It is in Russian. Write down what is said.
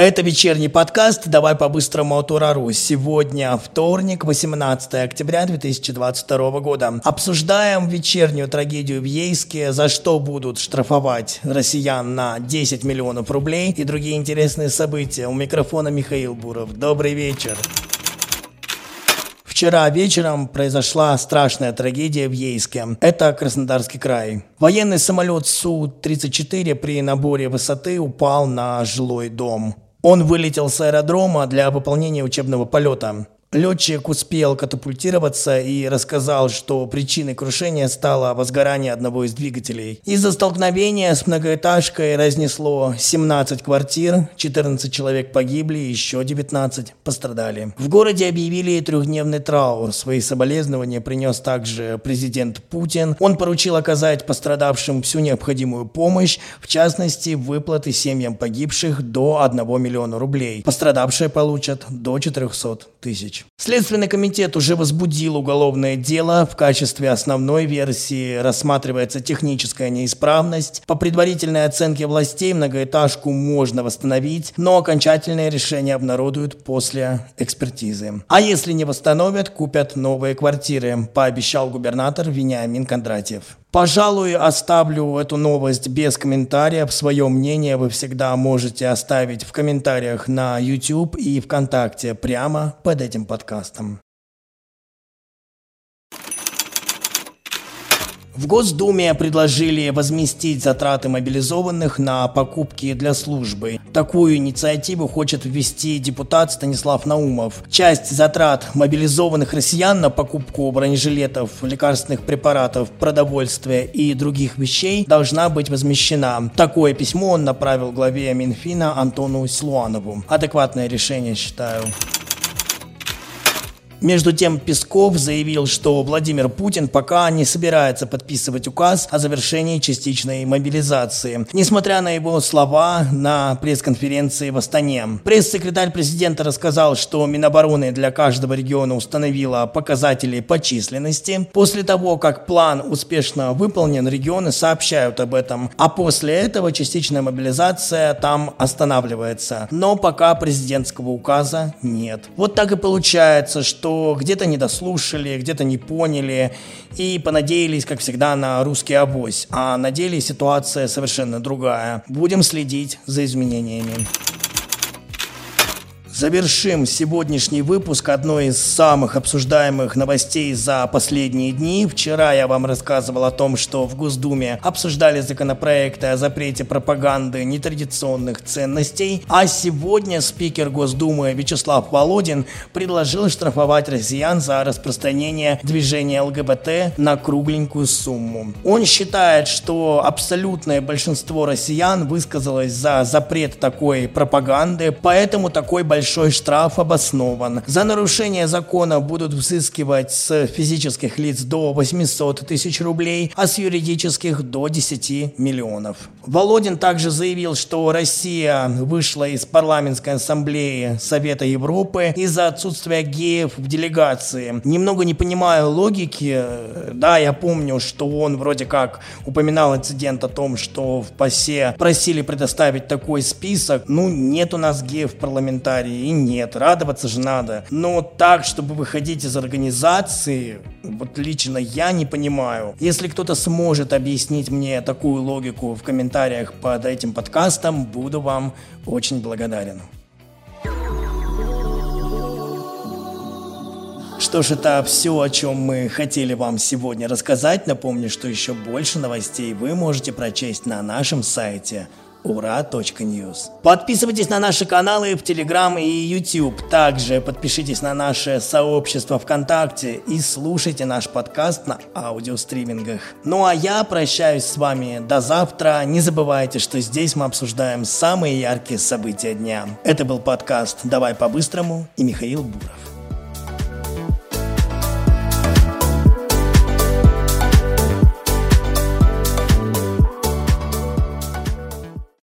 Это вечерний подкаст «Давай по-быстрому от Урару». Сегодня вторник, 18 октября 2022 года. Обсуждаем вечернюю трагедию в Ейске, за что будут штрафовать россиян на 10 миллионов рублей и другие интересные события. У микрофона Михаил Буров. Добрый вечер. Вчера вечером произошла страшная трагедия в Ейске. Это Краснодарский край. Военный самолет Су-34 при наборе высоты упал на жилой дом. Он вылетел с аэродрома для выполнения учебного полета. Летчик успел катапультироваться и рассказал, что причиной крушения стало возгорание одного из двигателей. Из-за столкновения с многоэтажкой разнесло 17 квартир, 14 человек погибли, еще 19 пострадали. В городе объявили трехдневный траур. Свои соболезнования принес также президент Путин. Он поручил оказать пострадавшим всю необходимую помощь, в частности, выплаты семьям погибших до 1 миллиона рублей. Пострадавшие получат до 400 тысяч тысяч. Следственный комитет уже возбудил уголовное дело. В качестве основной версии рассматривается техническая неисправность. По предварительной оценке властей многоэтажку можно восстановить, но окончательное решение обнародуют после экспертизы. А если не восстановят, купят новые квартиры, пообещал губернатор Вениамин Кондратьев. Пожалуй, оставлю эту новость без комментариев. Свое мнение вы всегда можете оставить в комментариях на YouTube и ВКонтакте прямо под этим подкастом. В Госдуме предложили возместить затраты мобилизованных на покупки для службы. Такую инициативу хочет ввести депутат Станислав Наумов. Часть затрат мобилизованных россиян на покупку бронежилетов, лекарственных препаратов, продовольствия и других вещей должна быть возмещена. Такое письмо он направил главе Минфина Антону Силуанову. Адекватное решение, считаю. Между тем Песков заявил, что Владимир Путин пока не собирается подписывать указ о завершении частичной мобилизации, несмотря на его слова на пресс-конференции в Астане. Пресс-секретарь президента рассказал, что Минобороны для каждого региона установила показатели по численности. После того, как план успешно выполнен, регионы сообщают об этом, а после этого частичная мобилизация там останавливается. Но пока президентского указа нет. Вот так и получается, что что где-то не дослушали, где-то не поняли и понадеялись, как всегда, на русский авось. А на деле ситуация совершенно другая. Будем следить за изменениями. Завершим сегодняшний выпуск одной из самых обсуждаемых новостей за последние дни. Вчера я вам рассказывал о том, что в Госдуме обсуждали законопроекты о запрете пропаганды нетрадиционных ценностей, а сегодня спикер Госдумы Вячеслав Володин предложил штрафовать россиян за распространение движения ЛГБТ на кругленькую сумму. Он считает, что абсолютное большинство россиян высказалось за запрет такой пропаганды, поэтому такой большой большой штраф обоснован. За нарушение закона будут взыскивать с физических лиц до 800 тысяч рублей, а с юридических до 10 миллионов. Володин также заявил, что Россия вышла из парламентской ассамблеи Совета Европы из-за отсутствия геев в делегации. Немного не понимаю логики. Да, я помню, что он вроде как упоминал инцидент о том, что в ПАСЕ просили предоставить такой список. Ну, нет у нас геев в парламентарии и нет, радоваться же надо. Но так, чтобы выходить из организации, вот лично я не понимаю. Если кто-то сможет объяснить мне такую логику в комментариях под этим подкастом, буду вам очень благодарен. Что ж, это все, о чем мы хотели вам сегодня рассказать. Напомню, что еще больше новостей вы можете прочесть на нашем сайте ура.ньюс. Подписывайтесь на наши каналы в Телеграм и YouTube. Также подпишитесь на наше сообщество ВКонтакте и слушайте наш подкаст на аудиостримингах. Ну а я прощаюсь с вами до завтра. Не забывайте, что здесь мы обсуждаем самые яркие события дня. Это был подкаст «Давай по-быстрому» и Михаил Буров.